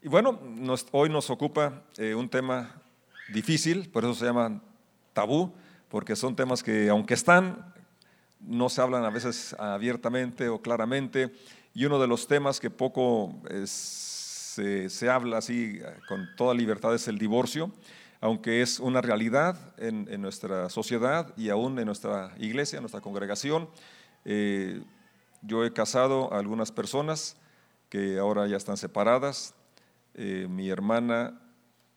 Y bueno, hoy nos ocupa eh, un tema difícil, por eso se llama tabú, porque son temas que aunque están, no se hablan a veces abiertamente o claramente, y uno de los temas que poco se, se, habla así con toda libertad es el divorcio, aunque es una realidad en, en nuestra sociedad y aún en nuestra iglesia, en nuestra congregación. Eh, yo he casado a algunas personas que ahora ya están separadas. Eh, mi hermana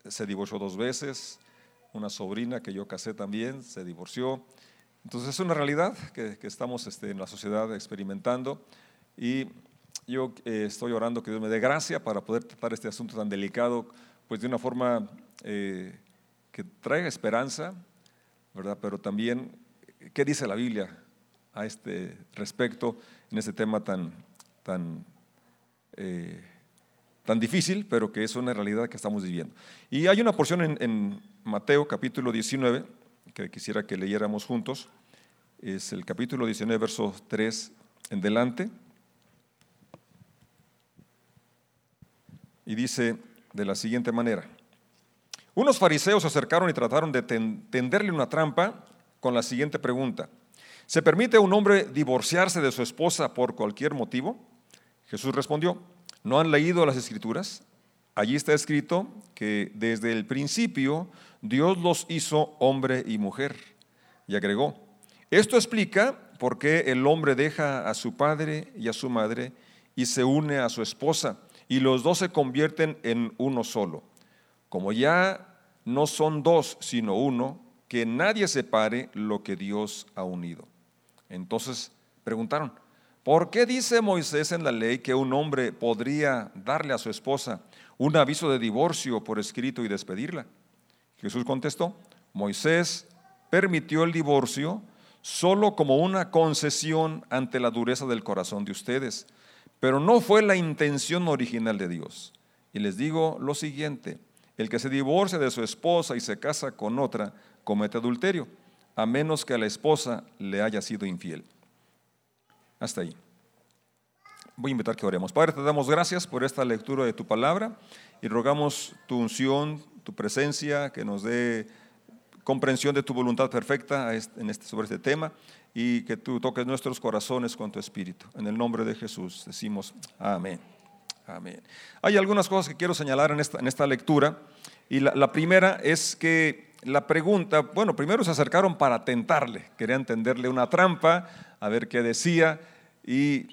se divorció dos veces, una sobrina que yo casé también se divorció. Entonces es una realidad que, estamos este, en la sociedad experimentando y yo eh, estoy orando que Dios me dé gracia para poder tratar este asunto tan delicado, pues de una forma eh, que traiga esperanza, ¿verdad? Pero también, ¿qué dice la Biblia a este respecto en este tema tan, tan, tan difícil, pero que es una realidad que estamos viviendo? Y hay una porción en, Mateo capítulo 19 que quisiera que leyéramos juntos. Es el capítulo 19, verso 3 en delante. Y dice de la siguiente manera. Unos fariseos se acercaron y trataron de tenderle una trampa con la siguiente pregunta. ¿Se permite a un hombre divorciarse de su esposa por cualquier motivo? Jesús respondió, ¿no han leído las escrituras? Allí está escrito que desde el principio Dios los hizo hombre y mujer. Y agregó, esto explica por qué el hombre deja a su padre y a su madre y se une a su esposa, y los dos se convierten en uno solo. Como ya no son dos, sino uno, que nadie separe lo que Dios ha unido. Entonces preguntaron, ¿por qué dice Moisés en la ley que un hombre podría darle a su esposa un aviso de divorcio por escrito y despedirla? Jesús contestó, Moisés permitió el divorcio solo como una concesión ante la dureza del corazón de ustedes, pero no fue la intención original de Dios. Y les digo lo siguiente, el que se divorcia de su esposa y se casa con otra comete adulterio, a menos que a la esposa le haya sido infiel. Hasta ahí. Voy a invitar que oremos. Padre, te damos gracias por esta lectura de tu palabra y rogamos tu unción, tu presencia, que nos dé comprensión de tu voluntad perfecta este, sobre este tema y que tú toques nuestros corazones con tu espíritu. En el nombre de Jesús decimos amén. Amén. Hay algunas cosas que quiero señalar en esta, en esta lectura y la, la primera es que la pregunta, bueno, primero se acercaron para tentarle, querían tenderle una trampa, a ver qué decía y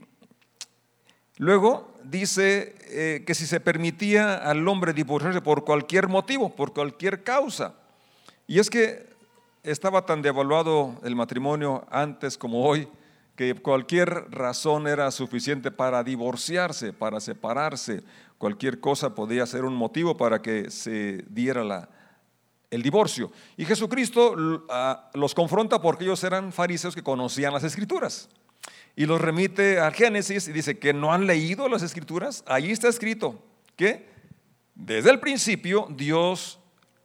Luego dice eh, que si se permitía al hombre divorciarse por cualquier motivo, por cualquier causa. Y es que estaba tan devaluado el matrimonio antes como hoy, que cualquier razón era suficiente para divorciarse, para separarse. Cualquier cosa podía ser un motivo para que se diera el divorcio. Y Jesucristo los confronta porque ellos eran fariseos que conocían las escrituras y los remite al Génesis y dice que no han leído las escrituras. Allí está escrito que desde el principio Dios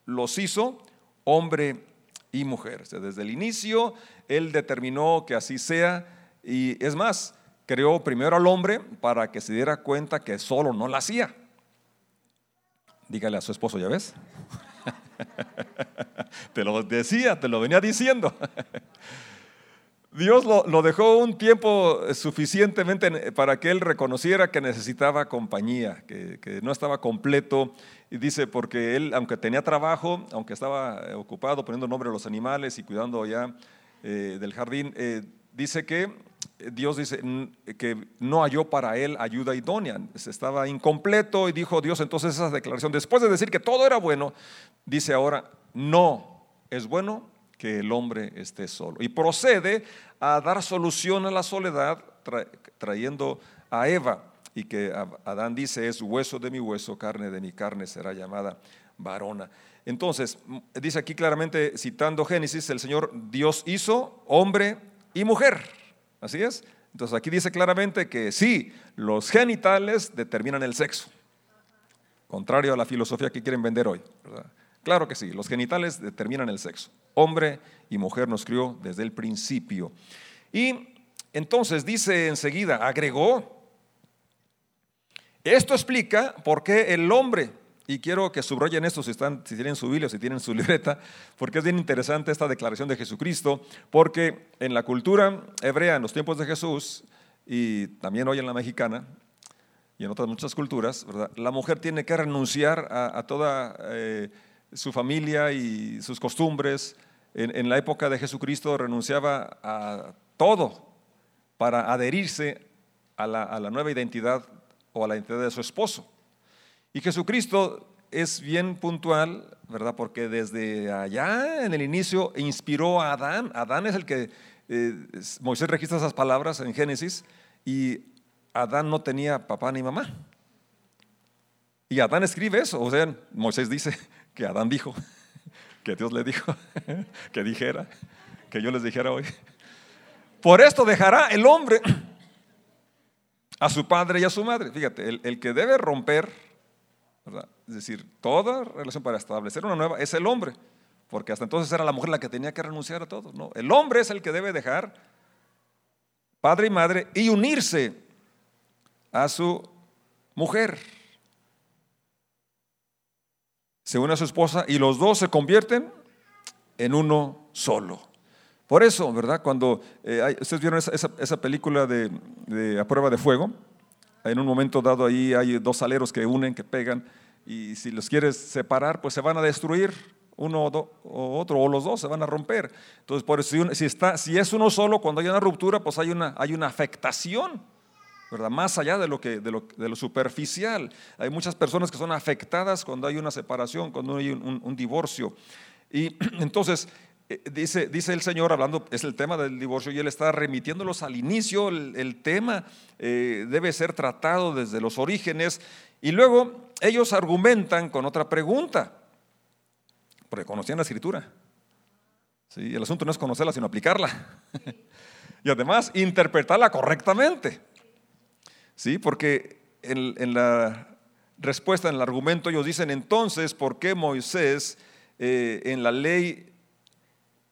los hizo hombre y mujer. desde el inicio Él determinó que así sea y es más, creó primero al hombre para que se diera cuenta que solo no la hacía. Dígale a su esposo, ¿ya ves? te lo decía, te lo venía diciendo. Dios lo, dejó un tiempo suficientemente para que él reconociera que necesitaba compañía, que, no estaba completo. Y dice, porque él, aunque tenía trabajo, aunque estaba eh, ocupado poniendo nombre a los animales y cuidando ya eh, del jardín, eh, dice que Dios dice que no halló para él ayuda idónea, estaba incompleto y dijo Dios entonces esa declaración, después de decir que todo era bueno, dice ahora, no es bueno que el hombre esté solo. Y procede a dar solución a la soledad trayendo a Eva. Y que Adán dice, es hueso de mi hueso, carne de mi carne, será llamada varona. Entonces, dice aquí claramente, citando Génesis, el Señor Dios hizo hombre y mujer. Así es. Entonces aquí dice claramente que sí, los genitales determinan el sexo. Contrario a la filosofía que quieren vender hoy. Claro que sí, los genitales determinan el sexo. Hombre y mujer nos crió desde el principio. Y entonces dice enseguida, agregó, Esto explica por qué el hombre, y quiero que subrayen esto si, están, si tienen su Biblia, si tienen su libreta, porque es bien interesante esta declaración de Jesucristo, porque en la cultura hebrea, en los tiempos de Jesús, y también hoy en la mexicana, y en otras muchas culturas, la mujer tiene que renunciar a, toda eh, su familia y sus costumbres. En, la época de Jesucristo renunciaba a todo para adherirse a la, a la nueva identidad o a la identidad de su esposo. Y Jesucristo es bien puntual, ¿verdad? Porque desde allá en el inicio inspiró a Adán. Adán es el que eh, Moisés registra esas palabras en Génesis y Adán no tenía papá ni mamá. Y Adán escribe eso, o sea, Moisés dice que Adán dijo, que Dios le dijo, que dijera, que yo les dijera hoy. Por esto dejará el hombre a su padre y a su madre. Fíjate, el, que debe romper, es decir, toda relación para establecer una nueva es el hombre, porque hasta entonces era la mujer la que tenía que renunciar a todo. No, el hombre es el que debe dejar padre y madre y unirse a su mujer. Se une a su esposa y los dos se convierten en uno solo. Por eso, ¿verdad? Cuando eh, ustedes vieron esa, película de, A prueba de fuego, en un momento dado ahí hay dos aleros que unen, que pegan, y si los quieres separar, pues se van a destruir uno o, otro, o los dos se van a romper. Entonces, por eso, si, está, si es uno solo, cuando hay una ruptura, pues hay una, hay una afectación. Más allá de lo, que, de lo, superficial. Hay muchas personas que son afectadas cuando hay una separación, cuando hay un divorcio. Y entonces, eh, dice, dice el Señor, hablando, es el tema del divorcio, y Él está remitiéndolos al inicio, el, tema eh, debe ser tratado desde los orígenes, y luego ellos argumentan con otra pregunta, porque conocían la escritura. ¿sí? El asunto no es conocerla, sino aplicarla. y además, interpretarla correctamente. ¿Sí? Porque en, la respuesta, en el argumento, ellos dicen entonces, ¿por qué Moisés eh, en la ley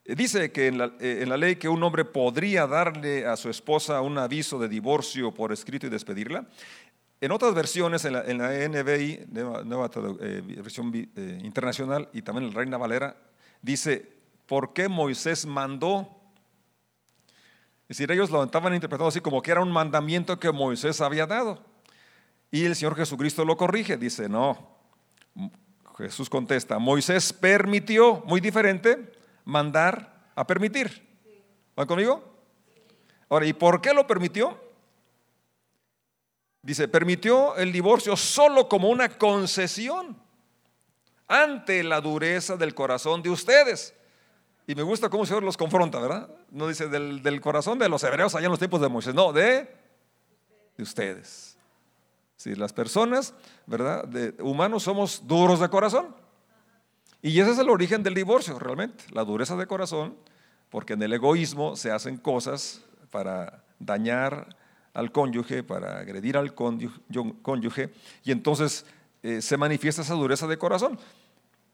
Dice que eh, en la, ley que un hombre podría darle a su esposa un aviso de divorcio por escrito y despedirla. En otras versiones, en la, NBI, nueva, eh, versión eh, internacional, y también en la Reina Valera, dice, ¿por qué Moisés mandó? Es decir, ellos lo estaban interpretando así como que era un mandamiento que Moisés había dado. Y el Señor Jesucristo lo corrige, dice, no. Jesús contesta, Moisés permitió, muy diferente, mandar a permitir. ¿Van conmigo? Ahora, ¿y por qué lo permitió? Dice, permitió el divorcio solo como una concesión ante la dureza del corazón de ustedes. Y me gusta cómo el Señor los confronta, ¿verdad? No dice del, corazón de los hebreos allá en los tiempos de Moisés, no, de, de ustedes. Si las personas, ¿verdad? De, humanos somos duros de corazón. Y ese es el origen del divorcio, realmente, la dureza de corazón, porque en el egoísmo se hacen cosas para dañar al cónyuge, para agredir al cónyuge, y entonces eh, se manifiesta esa dureza de corazón.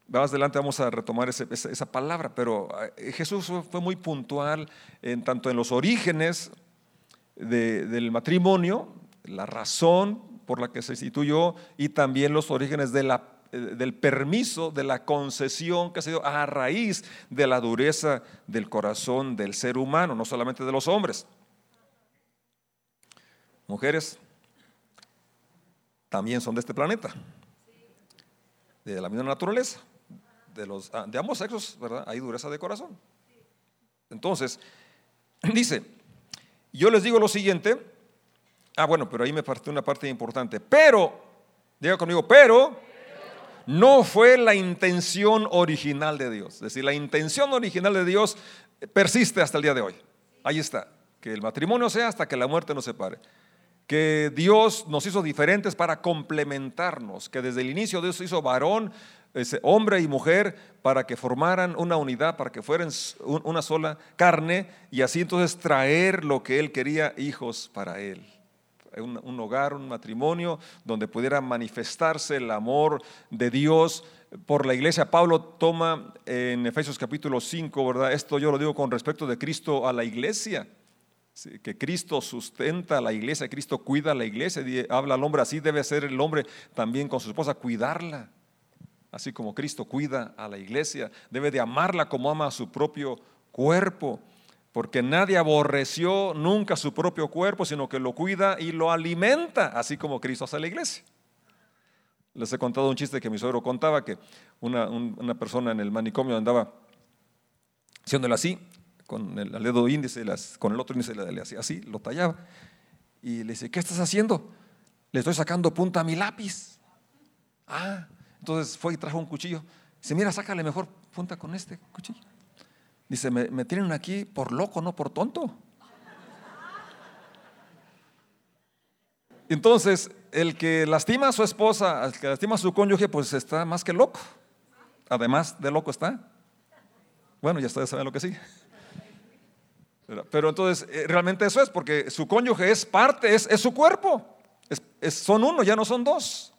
Más adelante vamos a retomar esa, palabra, pero eh, Jesús fue muy puntual en tanto en los orígenes del matrimonio, la razón por la que se instituyó y también los orígenes eh, del permiso, de la concesión que ha sido a raíz de la dureza del corazón del ser humano, no solamente de los hombres. Mujeres también son de este planeta, de la misma naturaleza, de, los, ah, de ambos sexos, ¿verdad? Hay dureza de corazón. Entonces, dice, yo les digo lo siguiente, ah, bueno, pero ahí me parte una parte importante, pero, diga conmigo, pero, no fue la intención original de Dios. Es decir, la intención original de Dios persiste hasta el día de hoy. Ahí está. Que el matrimonio sea hasta que la muerte nos separe. Que Dios nos hizo diferentes para complementarnos. Que desde el inicio Dios hizo varón, hombre y mujer para que formaran una unidad, para que fueran una sola carne y así entonces traer lo que Él quería, hijos para Él un, hogar, un matrimonio, donde pudiera manifestarse el amor de Dios por la iglesia. Pablo toma en Efesios capítulo 5, ¿verdad? Esto yo lo digo con respecto de Cristo a la iglesia. que Cristo sustenta a la iglesia, Cristo cuida a la iglesia, habla al hombre, así debe ser el hombre también con su esposa, cuidarla, así como Cristo cuida a la iglesia, debe de amarla como ama a su propio cuerpo, porque nadie aborreció nunca su propio cuerpo, sino que lo cuida y lo alimenta, así como Cristo hace a la iglesia. Les he contado un chiste que mi suegro contaba, que una, una persona en el manicomio andaba haciéndole así, con el dedo índice, con el otro índice le hacía así, lo tallaba. Y le dice, ¿qué estás haciendo? Le estoy sacando punta a mi lápiz. Ah, entonces fue y trajo un cuchillo. Dice, mira, sácale mejor punta con este cuchillo. Dice, me, tienen aquí por loco, no por tonto. Entonces, el que lastima a su esposa, el que lastima a su cónyuge, pues está más que loco. Además de loco está. Bueno, ya ustedes saben lo que sí. Pero entonces, eh, realmente eso es, porque su cónyuge es parte, es, su cuerpo. son uno, ya no son dos.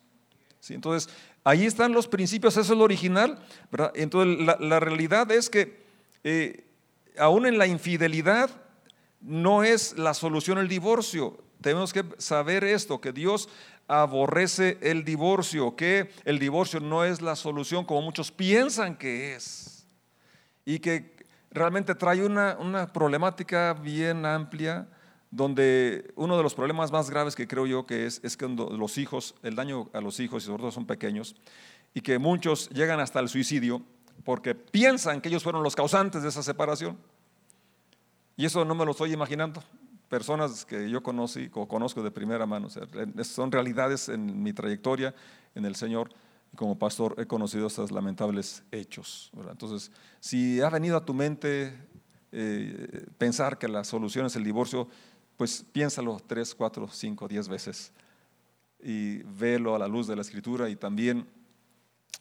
¿Sí? Entonces, ahí están los principios, eso es lo original. ¿verdad? Entonces, la, realidad es que eh, aún en la infidelidad no es la solución el divorcio. Tenemos que saber esto, que Dios aborrece el divorcio, que el divorcio no es la solución como muchos piensan que es. Y que realmente trae una, problemática bien amplia donde uno de los problemas más graves que creo yo que es, es que los hijos, el daño a los hijos, y sobre todo son pequeños, y que muchos llegan hasta el suicidio porque piensan que ellos fueron los causantes de esa separación. Y eso no me lo estoy imaginando. Personas que yo conocí o conozco de primera mano, son realidades en mi trayectoria en el Señor como pastor he conocido estos lamentables hechos. Entonces, si ha venido a tu mente eh, pensar que la solución es el divorcio, pues piénsalo tres, cuatro, cinco, diez veces y velo a la luz de la escritura y también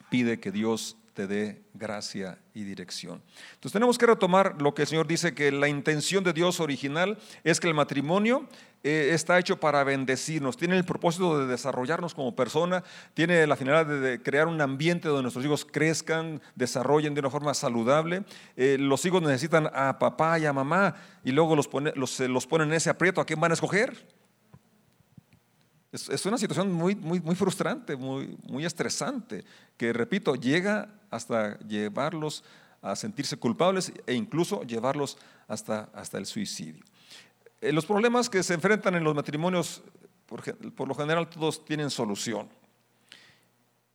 pide que Dios te dé gracia y dirección. Entonces tenemos que retomar lo que el Señor dice, que la intención de Dios original es que el matrimonio eh, está hecho para bendecirnos, tiene el propósito de desarrollarnos como persona, tiene la finalidad de, crear un ambiente donde nuestros hijos crezcan, desarrollen de una forma saludable. Eh, los hijos necesitan a papá y a mamá y luego los, los, los ponen en ese aprieto, ¿a quién van a escoger? Es, una situación muy, muy, frustrante, muy, muy estresante, que repito, llega hasta llevarlos a sentirse culpables e incluso llevarlos hasta, hasta el suicidio. Eh, los problemas que se enfrentan en los matrimonios, por, por lo general, todos tienen solución.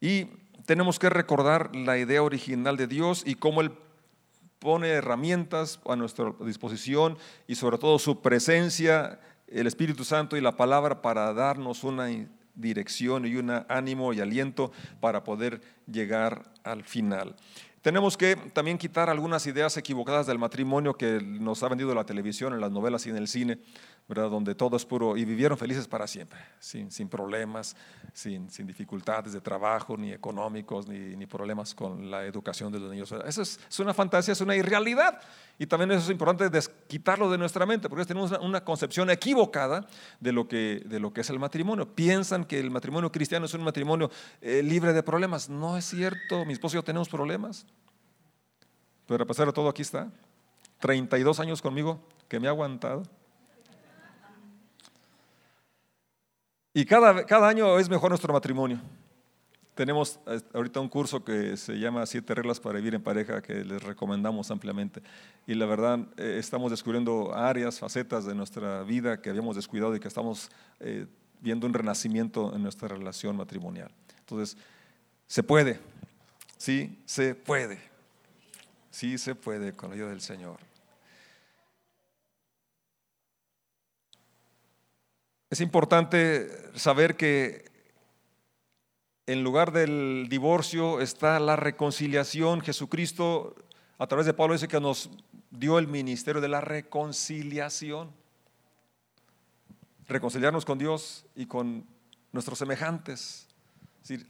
Y tenemos que recordar la idea original de Dios y cómo Él pone herramientas a nuestra disposición y sobre todo su presencia el Espíritu Santo y la palabra para darnos una dirección y un ánimo y aliento para poder llegar al final. Tenemos que también quitar algunas ideas equivocadas del matrimonio que nos ha vendido la televisión, en las novelas y en el cine, donde todo es puro y vivieron felices para siempre, sin, problemas, sin, sin, dificultades de trabajo, ni económicos, ni, problemas con la educación de los niños. Eso es, una fantasía, es una irrealidad. Y también eso es importante quitarlo de nuestra mente, porque tenemos una, concepción equivocada de lo, que, de lo que es el matrimonio. Piensan que el matrimonio cristiano es un matrimonio eh, libre de problemas. No es cierto, mi esposo y yo tenemos problemas. Pero a pesar de todo, aquí está. 32 años conmigo que me ha aguantado. Y cada, cada año es mejor nuestro matrimonio. Tenemos ahorita un curso que se llama Siete reglas para vivir en pareja que les recomendamos ampliamente. Y la verdad, eh, estamos descubriendo áreas, facetas de nuestra vida que habíamos descuidado y que estamos eh, viendo un renacimiento en nuestra relación matrimonial. Entonces, se puede, sí, se puede. Sí se puede con la ayuda del Señor. Es importante saber que en lugar del divorcio está la reconciliación. Jesucristo, a través de Pablo, dice que nos dio el ministerio de la reconciliación. Reconciliarnos con Dios y con nuestros semejantes.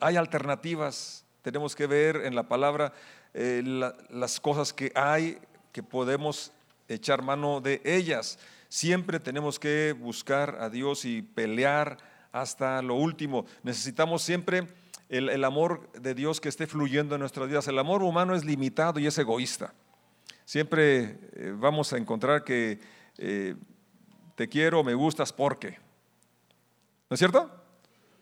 hay alternativas. Tenemos que ver en la palabra eh, las cosas que hay, que podemos echar mano de ellas. Siempre tenemos que buscar a Dios y pelear hasta lo último. Necesitamos siempre el, amor de Dios que esté fluyendo en nuestras vidas. El amor humano es limitado y es egoísta. Siempre eh, vamos a encontrar que eh, te quiero, me gustas porque. ¿No es cierto?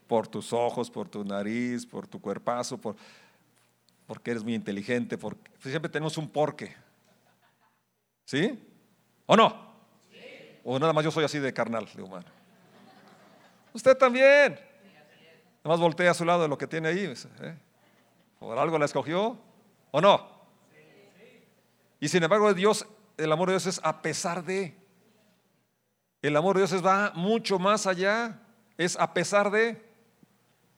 Por tus ojos, por tu nariz, por tu cuerpazo, por, porque eres muy inteligente, porque siempre tenemos un porqué. ¿Sí? ¿O no? O nada más yo soy así de carnal, de humano. Usted también. Nada más voltea a su lado de lo que tiene ahí. ¿eh? ¿Por algo la escogió? ¿O no? Y sin embargo, Dios, el amor de Dios es a pesar de. El amor de Dios va mucho más allá. Es a pesar de.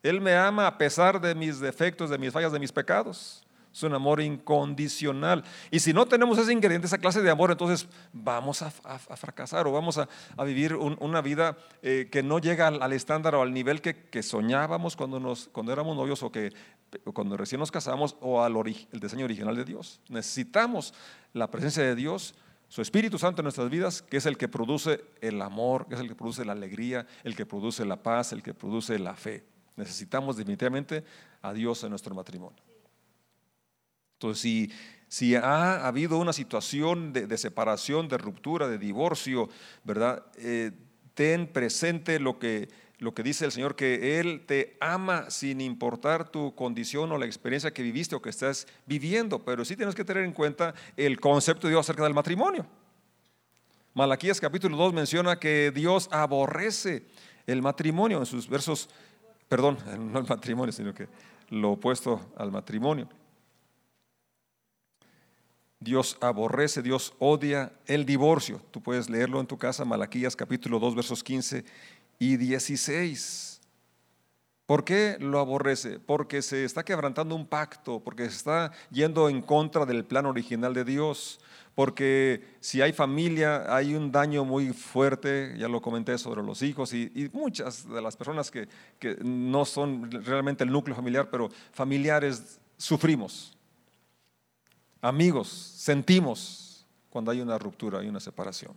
Él me ama a pesar de mis defectos, de mis fallas, de mis pecados. Es un amor incondicional. Y si no tenemos ese ingrediente, esa clase de amor, entonces vamos a, fracasar o vamos a, vivir una vida eh, que no llega al, estándar o al nivel que, soñábamos cuando, nos, cuando éramos novios o que cuando recién nos casamos o al el diseño original de Dios. Necesitamos la presencia de Dios, su Espíritu Santo en nuestras vidas, que es el que produce el amor, que es el que produce la alegría, el que produce la paz, el que produce la fe. Necesitamos definitivamente a Dios en nuestro matrimonio. Entonces, si, ha habido una situación de, separación, de ruptura, de divorcio, ¿verdad? Eh, ten presente lo que, lo que dice el Señor, que Él te ama sin importar tu condición o la experiencia que viviste o que estás viviendo, pero sí tienes que tener en cuenta el concepto de Dios acerca del matrimonio. Malaquías capítulo 2 menciona que Dios aborrece el matrimonio en sus versos, perdón, no el matrimonio, sino que lo opuesto al matrimonio. Dios aborrece, Dios odia el divorcio. Tú puedes leerlo en tu casa, Malaquías capítulo 2, versos 15 y 16. ¿Por qué lo aborrece? Porque se está quebrantando un pacto, porque se está yendo en contra del plan original de Dios, porque si hay familia hay un daño muy fuerte, ya lo comenté sobre los hijos y, muchas de las personas que, que no son realmente el núcleo familiar, pero familiares sufrimos amigos, sentimos cuando hay una ruptura, hay una separación.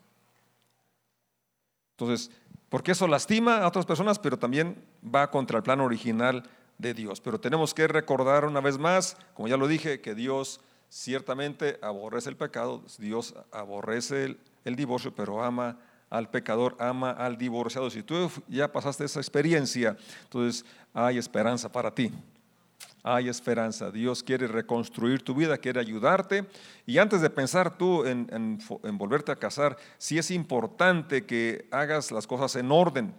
Entonces, porque eso lastima a otras personas, pero también va contra el plan original de Dios. Pero tenemos que recordar una vez más, como ya lo dije, que Dios ciertamente aborrece el pecado, Dios aborrece el, divorcio, pero ama al pecador, ama al divorciado. Si tú ya pasaste esa experiencia, entonces hay esperanza para ti hay esperanza. Dios quiere reconstruir tu vida, quiere ayudarte. Y antes de pensar tú en, volverte a casar, sí es importante que hagas las cosas en orden.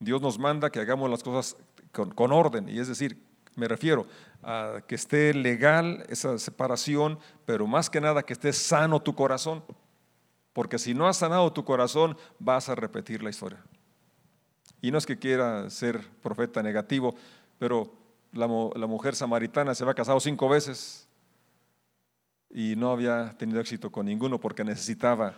Dios nos manda que hagamos las cosas con, orden. Y es decir, me refiero a que esté legal esa separación, pero más que nada que esté sano tu corazón. Porque si no has sanado tu corazón, vas a repetir la historia. Y no es que quiera ser profeta negativo, pero la, mujer samaritana se había casado cinco veces y no había tenido éxito con ninguno porque necesitaba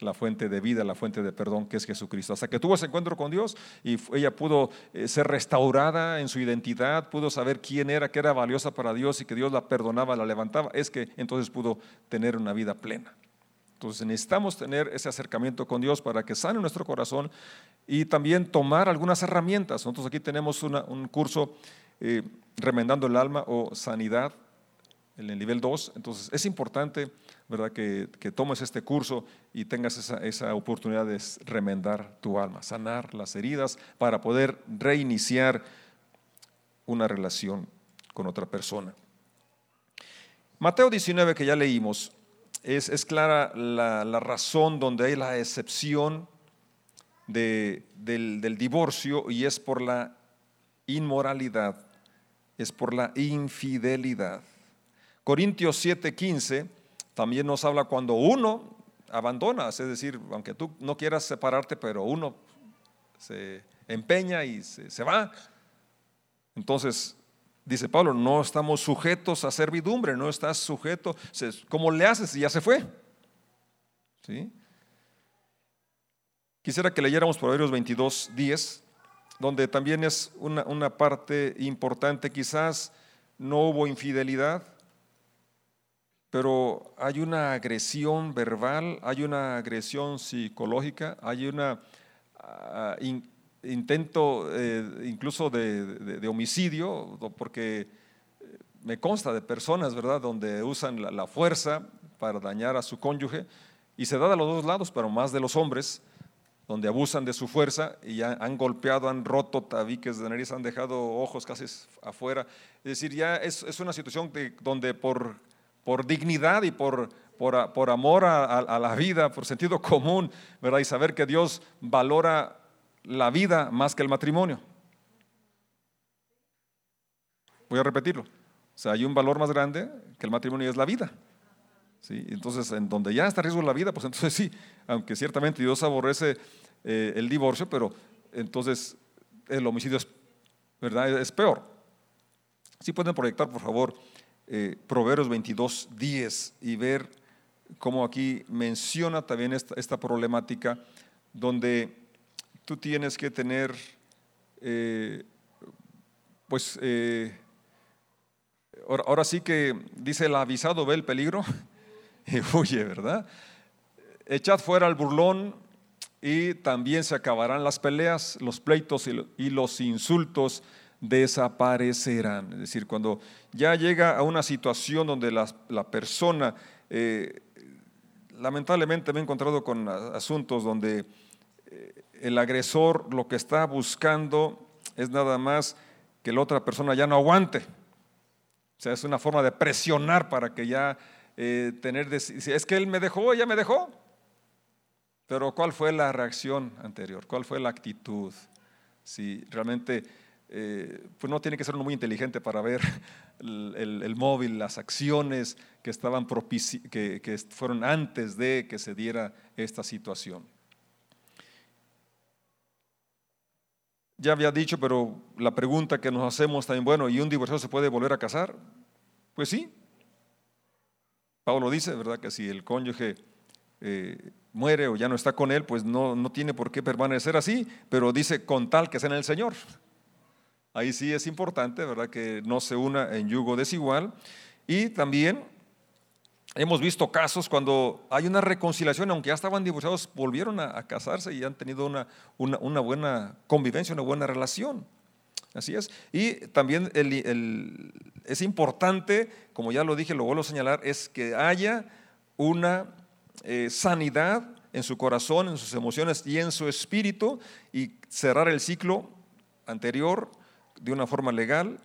la fuente de vida, la fuente de perdón que es Jesucristo. Hasta que tuvo ese encuentro con Dios y ella pudo eh, ser restaurada en su identidad, pudo saber quién era, que era valiosa para Dios y que Dios la perdonaba, la levantaba, es que entonces pudo tener una vida plena. Entonces necesitamos tener ese acercamiento con Dios para que sane nuestro corazón y también tomar algunas herramientas. Nosotros aquí tenemos un curso eh, remendando el alma o sanidad en el nivel 2. Entonces es importante ¿verdad? Que, tomes este curso y tengas esa, oportunidad de remendar tu alma, sanar las heridas para poder reiniciar una relación con otra persona. Mateo 19 que ya leímos, es, clara la, razón donde hay la excepción del divorcio y es por la inmoralidad es por la infidelidad. Corintios 7:15 también nos habla cuando uno abandona, es decir, aunque tú no quieras separarte, pero uno se empeña y se, va. Entonces, dice Pablo, no estamos sujetos a servidumbre, no estás sujeto, ¿cómo le haces si ya se fue? ¿Sí? Quisiera que leyéramos Proverbios 22, 10 donde también es una, parte importante, quizás no hubo infidelidad, pero hay una agresión verbal, hay una agresión psicológica, hay un ah, intento eh, incluso de, homicidio, porque eh, me consta de personas, ¿verdad?, donde usan la, fuerza para dañar a su cónyuge Y se da de los dos lados, pero más de los hombres, donde abusan de su fuerza y han golpeado, han roto tabiques de nariz, han dejado ojos casi afuera. Es decir, ya es, una situación donde por, por dignidad y por, por, amor a, la vida, por sentido común, ¿verdad? Y saber que Dios valora la vida más que el matrimonio. Voy a repetirlo. O sea, hay un valor más grande que el matrimonio y es la vida. ¿Sí? Entonces, en donde ya está riesgo la vida, pues entonces sí, aunque ciertamente Dios aborrece eh, el divorcio, pero entonces el homicidio es, ¿verdad? es peor. Si pueden proyectar, por favor, eh, Proverbios 22, 10 y ver cómo aquí menciona también esta, problemática donde tú tienes que tener, eh, pues, ahora, sí que dice el avisado ve el peligro y huye, ¿verdad? Echad fuera al burlón y también se acabarán las peleas, los pleitos y los insultos desaparecerán. Es decir, cuando ya llega a una situación donde la, persona, eh, lamentablemente me he encontrado con asuntos donde eh, el agresor lo que está buscando es nada más que la otra persona ya no aguante. O sea, es una forma de presionar para que ya eh, tener, es que él me dejó, ella me dejó. Pero ¿cuál fue la reacción anterior? ¿Cuál fue la actitud? Si realmente, eh, pues no tiene que ser uno muy inteligente para ver el, móvil, las acciones que, estaban que, que fueron antes de que se diera esta situación. Ya había dicho, pero la pregunta que nos hacemos también, bueno, ¿y un divorciado se puede volver a casar? Pues sí, Pablo dice, ¿verdad? Que si el cónyuge eh, muere o ya no está con él, pues no, no tiene por qué permanecer así, pero dice con tal que sea en el Señor. Ahí sí es importante, ¿verdad? Que no se una en yugo desigual. Y también hemos visto casos cuando hay una reconciliación, aunque ya estaban divorciados, volvieron a, casarse y han tenido una, una, buena convivencia, una buena relación. Así es. Y también es importante, como ya lo dije, lo vuelvo a señalar, es que haya una eh, sanidad en su corazón, en sus emociones y en su espíritu y cerrar el ciclo anterior de una forma legal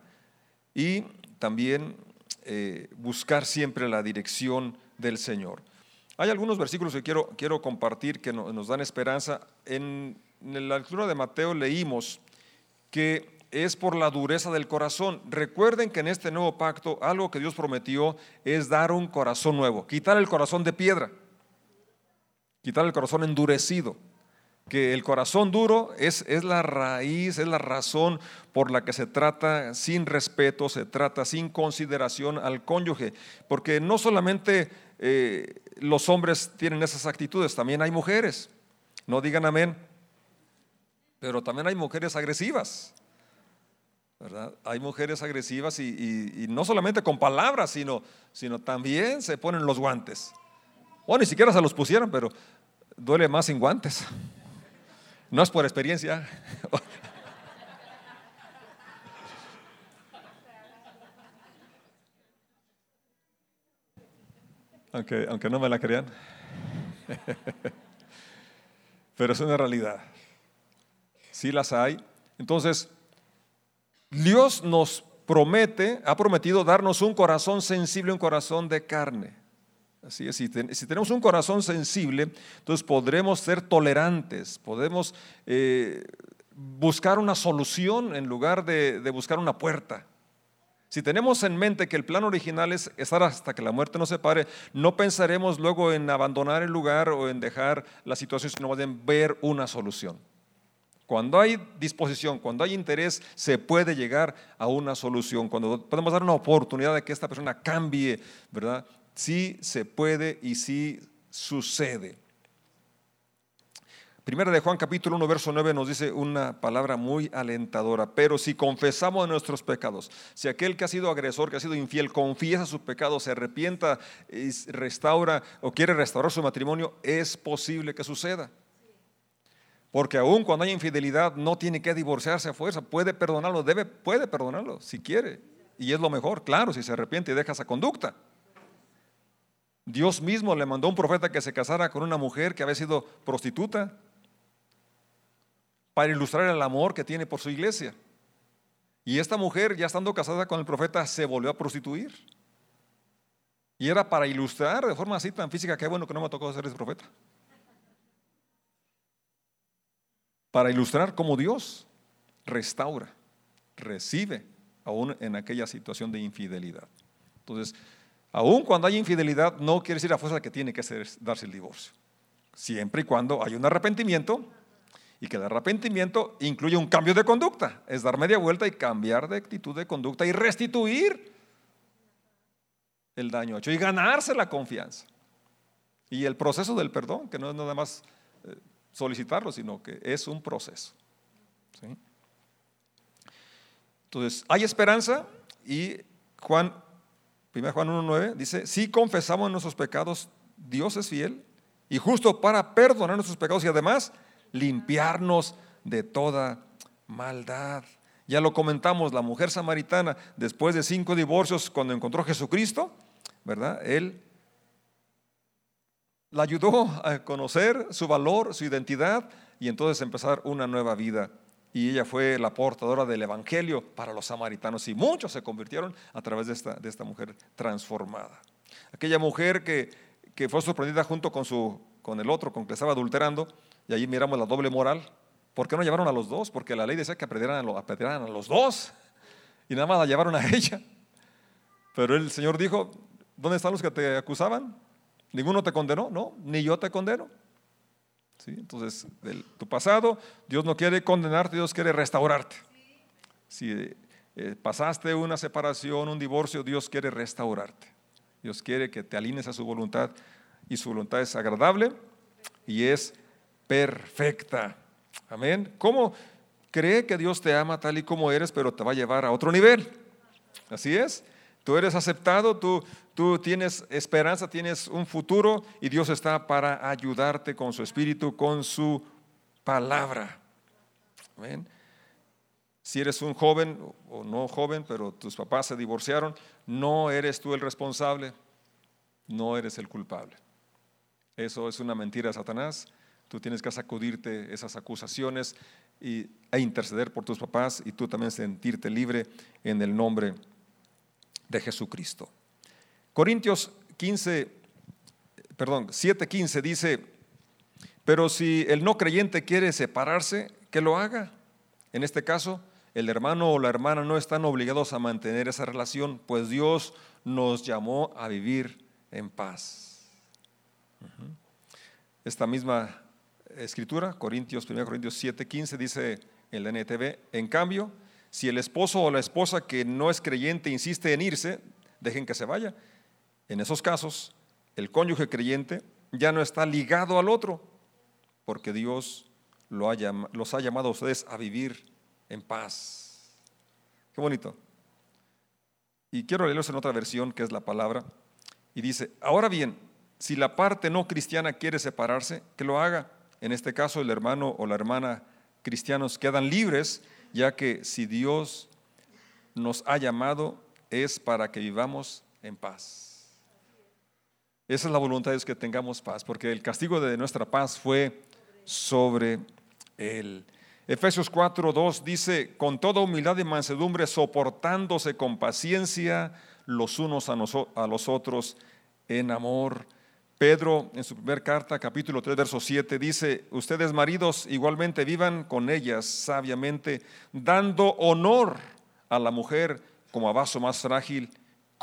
y también eh, buscar siempre la dirección del Señor. Hay algunos versículos que quiero, quiero compartir que nos dan esperanza. En, en la lectura de Mateo leímos que es por la dureza del corazón. Recuerden que en este nuevo pacto algo que Dios prometió es dar un corazón nuevo, quitar el corazón de piedra, quitar el corazón endurecido. Que el corazón duro es, es la raíz, es la razón por la que se trata sin respeto, se trata sin consideración al cónyuge. Porque no solamente eh, los hombres tienen esas actitudes, también hay mujeres. No digan amén. Pero también hay mujeres agresivas hay mujeres agresivas y, no solamente con palabras, sino, sino también se ponen los guantes. O ni siquiera se los pusieron, pero duele más sin guantes. No es por experiencia. aunque, aunque no me la crean. pero es una realidad. Sí las hay. Entonces, Dios nos promete, ha prometido darnos un corazón sensible, un corazón de carne. Así es, si, tenemos un corazón sensible, entonces podremos ser tolerantes, podemos eh, buscar una solución en lugar de, buscar una puerta. Si tenemos en mente que el plan original es estar hasta que la muerte nos separe, no pensaremos luego en abandonar el lugar o en dejar la situación, sino en ver una solución. Cuando hay disposición, cuando hay interés, se puede llegar a una solución. Cuando podemos dar una oportunidad de que esta persona cambie, ¿verdad? Sí se puede y sí sucede. Primera de Juan capítulo 1, verso 9 nos dice una palabra muy alentadora, pero si confesamos nuestros pecados, si aquel que ha sido agresor, que ha sido infiel, confiesa sus pecados, se arrepienta, y restaura o quiere restaurar su matrimonio, es posible que suceda. Porque aún cuando hay infidelidad no tiene que divorciarse a fuerza, puede perdonarlo, debe, puede perdonarlo si quiere. Y es lo mejor, claro, si se arrepiente y deja esa conducta. Dios mismo le mandó a un profeta que se casara con una mujer que había sido prostituta para ilustrar el amor que tiene por su iglesia. Y esta mujer, ya estando casada con el profeta, se volvió a prostituir. Y era para ilustrar de forma así tan física, que bueno que no me tocó ser ese profeta. Para ilustrar cómo Dios restaura, recibe, aún en aquella situación de infidelidad. Entonces, aún cuando hay infidelidad, no quiere decir a fuerza que tiene que darse el divorcio. Siempre y cuando hay un arrepentimiento y que el arrepentimiento incluye un cambio de conducta, es dar media vuelta y cambiar de actitud de conducta y restituir el daño hecho y ganarse la confianza. Y el proceso del perdón, que no es nada más eh, solicitarlo, sino que es un proceso. Entonces, hay esperanza y Juan, 1 Juan 1.9 dice, si confesamos nuestros pecados, Dios es fiel y justo para perdonar nuestros pecados y además limpiarnos de toda maldad. Ya lo comentamos, la mujer samaritana, después de cinco divorcios, cuando encontró a Jesucristo, ¿verdad? Él la ayudó a conocer su valor, su identidad y entonces empezar una nueva vida. Y ella fue la portadora del Evangelio para los samaritanos y muchos se convirtieron a través de esta, de esta mujer transformada. Aquella mujer que, que fue sorprendida junto con, su, con el otro, con que estaba adulterando, y ahí miramos la doble moral. ¿Por qué no llevaron a los dos? Porque la ley decía que apedrearan a los dos. Y nada más la llevaron a ella. Pero el Señor dijo, ¿dónde están los que te acusaban? ¿Ninguno te condenó? No, ni yo te condeno. ¿Sí? Entonces, tu pasado, Dios no quiere condenarte, Dios quiere restaurarte. Si eh, pasaste una separación, un divorcio, Dios quiere restaurarte. Dios quiere que te alines a su voluntad y su voluntad es agradable y es perfecta. Amén. ¿Cómo cree que Dios te ama tal y como eres, pero te va a llevar a otro nivel? Así es. Tú eres aceptado, tú, tú tienes esperanza, tienes un futuro y Dios está para ayudarte con su espíritu, con su palabra. Amén. Si eres un joven o no joven, pero tus papás se divorciaron, no eres tú el responsable, no eres el culpable. Eso es una mentira de Satanás. Tú tienes que sacudirte esas acusaciones y, e interceder por tus papás y tú también sentirte libre en el nombre de Jesucristo. Corintios 15, perdón, 7:15 dice, pero si el no creyente quiere separarse, que lo haga. En este caso, el hermano o la hermana no están obligados a mantener esa relación, pues Dios nos llamó a vivir en paz. Esta misma escritura, Corintios, 1 Corintios 7, 15, dice el NTV, en cambio, si el esposo o la esposa que no es creyente insiste en irse, dejen que se vaya. En esos casos, el cónyuge creyente ya no está ligado al otro, porque Dios lo los ha llamado a ustedes a vivir en paz. Qué bonito. Y quiero leerlos en otra versión, que es la palabra, y dice, ahora bien, si la parte no cristiana quiere separarse, que lo haga en este caso el hermano o la hermana cristianos quedan libres, ya que si Dios nos ha llamado es para que vivamos en paz. Esa es la voluntad de que tengamos paz, porque el castigo de nuestra paz fue sobre él. Efesios 4, 2 dice, con toda humildad y mansedumbre, soportándose con paciencia los unos a, a los otros en amor Pedro en su primera carta, capítulo 3, verso 7, dice, ustedes maridos igualmente vivan con ellas sabiamente, dando honor a la mujer como a vaso más frágil,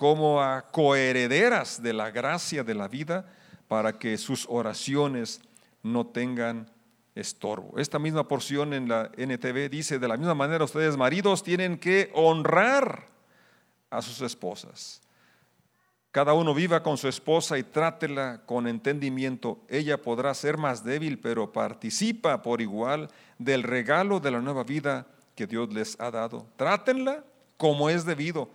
como a coherederas de la gracia de la vida, para que sus oraciones no tengan estorbo. Esta misma porción en la NTV dice, de la misma manera ustedes maridos tienen que honrar a sus esposas cada uno viva con su esposa y trátela con entendimiento. Ella podrá ser más débil, pero participa por igual del regalo de la nueva vida que Dios les ha dado. Trátenla como es debido,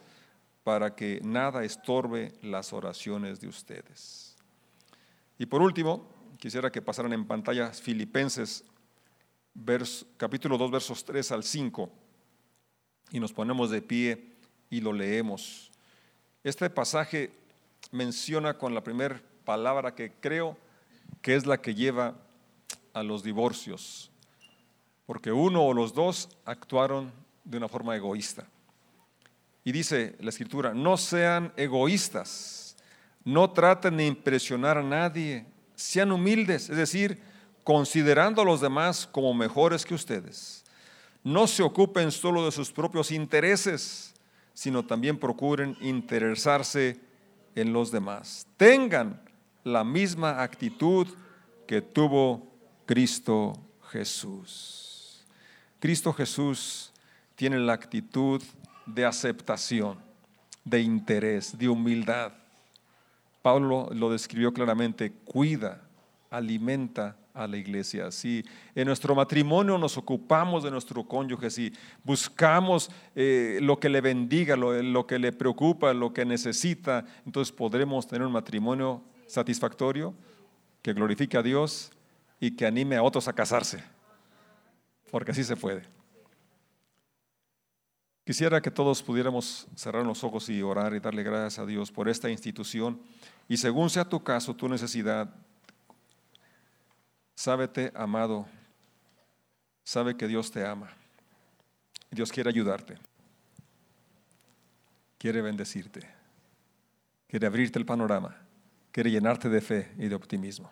para que nada estorbe las oraciones de ustedes. Y por último, quisiera que pasaran en pantalla Filipenses capítulo 2, versos 3 al 5, y nos ponemos de pie y lo leemos. Este pasaje menciona con la primera palabra que creo que es la que lleva a los divorcios, porque uno o los dos actuaron de una forma egoísta. Y dice la escritura, no sean egoístas, no traten de impresionar a nadie, sean humildes, es decir, considerando a los demás como mejores que ustedes. No se ocupen solo de sus propios intereses, sino también procuren interesarse en los demás. Tengan la misma actitud que tuvo Cristo Jesús. Cristo Jesús tiene la actitud de aceptación, de interés, de humildad. Pablo lo describió claramente, cuida, alimenta a la iglesia. Si en nuestro matrimonio nos ocupamos de nuestro cónyuge, si buscamos eh, lo que le bendiga, lo, lo que le preocupa, lo que necesita, entonces podremos tener un matrimonio satisfactorio que glorifique a Dios y que anime a otros a casarse, porque así se puede. Quisiera que todos pudiéramos cerrar los ojos y orar y darle gracias a Dios por esta institución y según sea tu caso, tu necesidad, sábete amado, sabe que Dios te ama. Dios quiere ayudarte, quiere bendecirte, quiere abrirte el panorama, quiere llenarte de fe y de optimismo.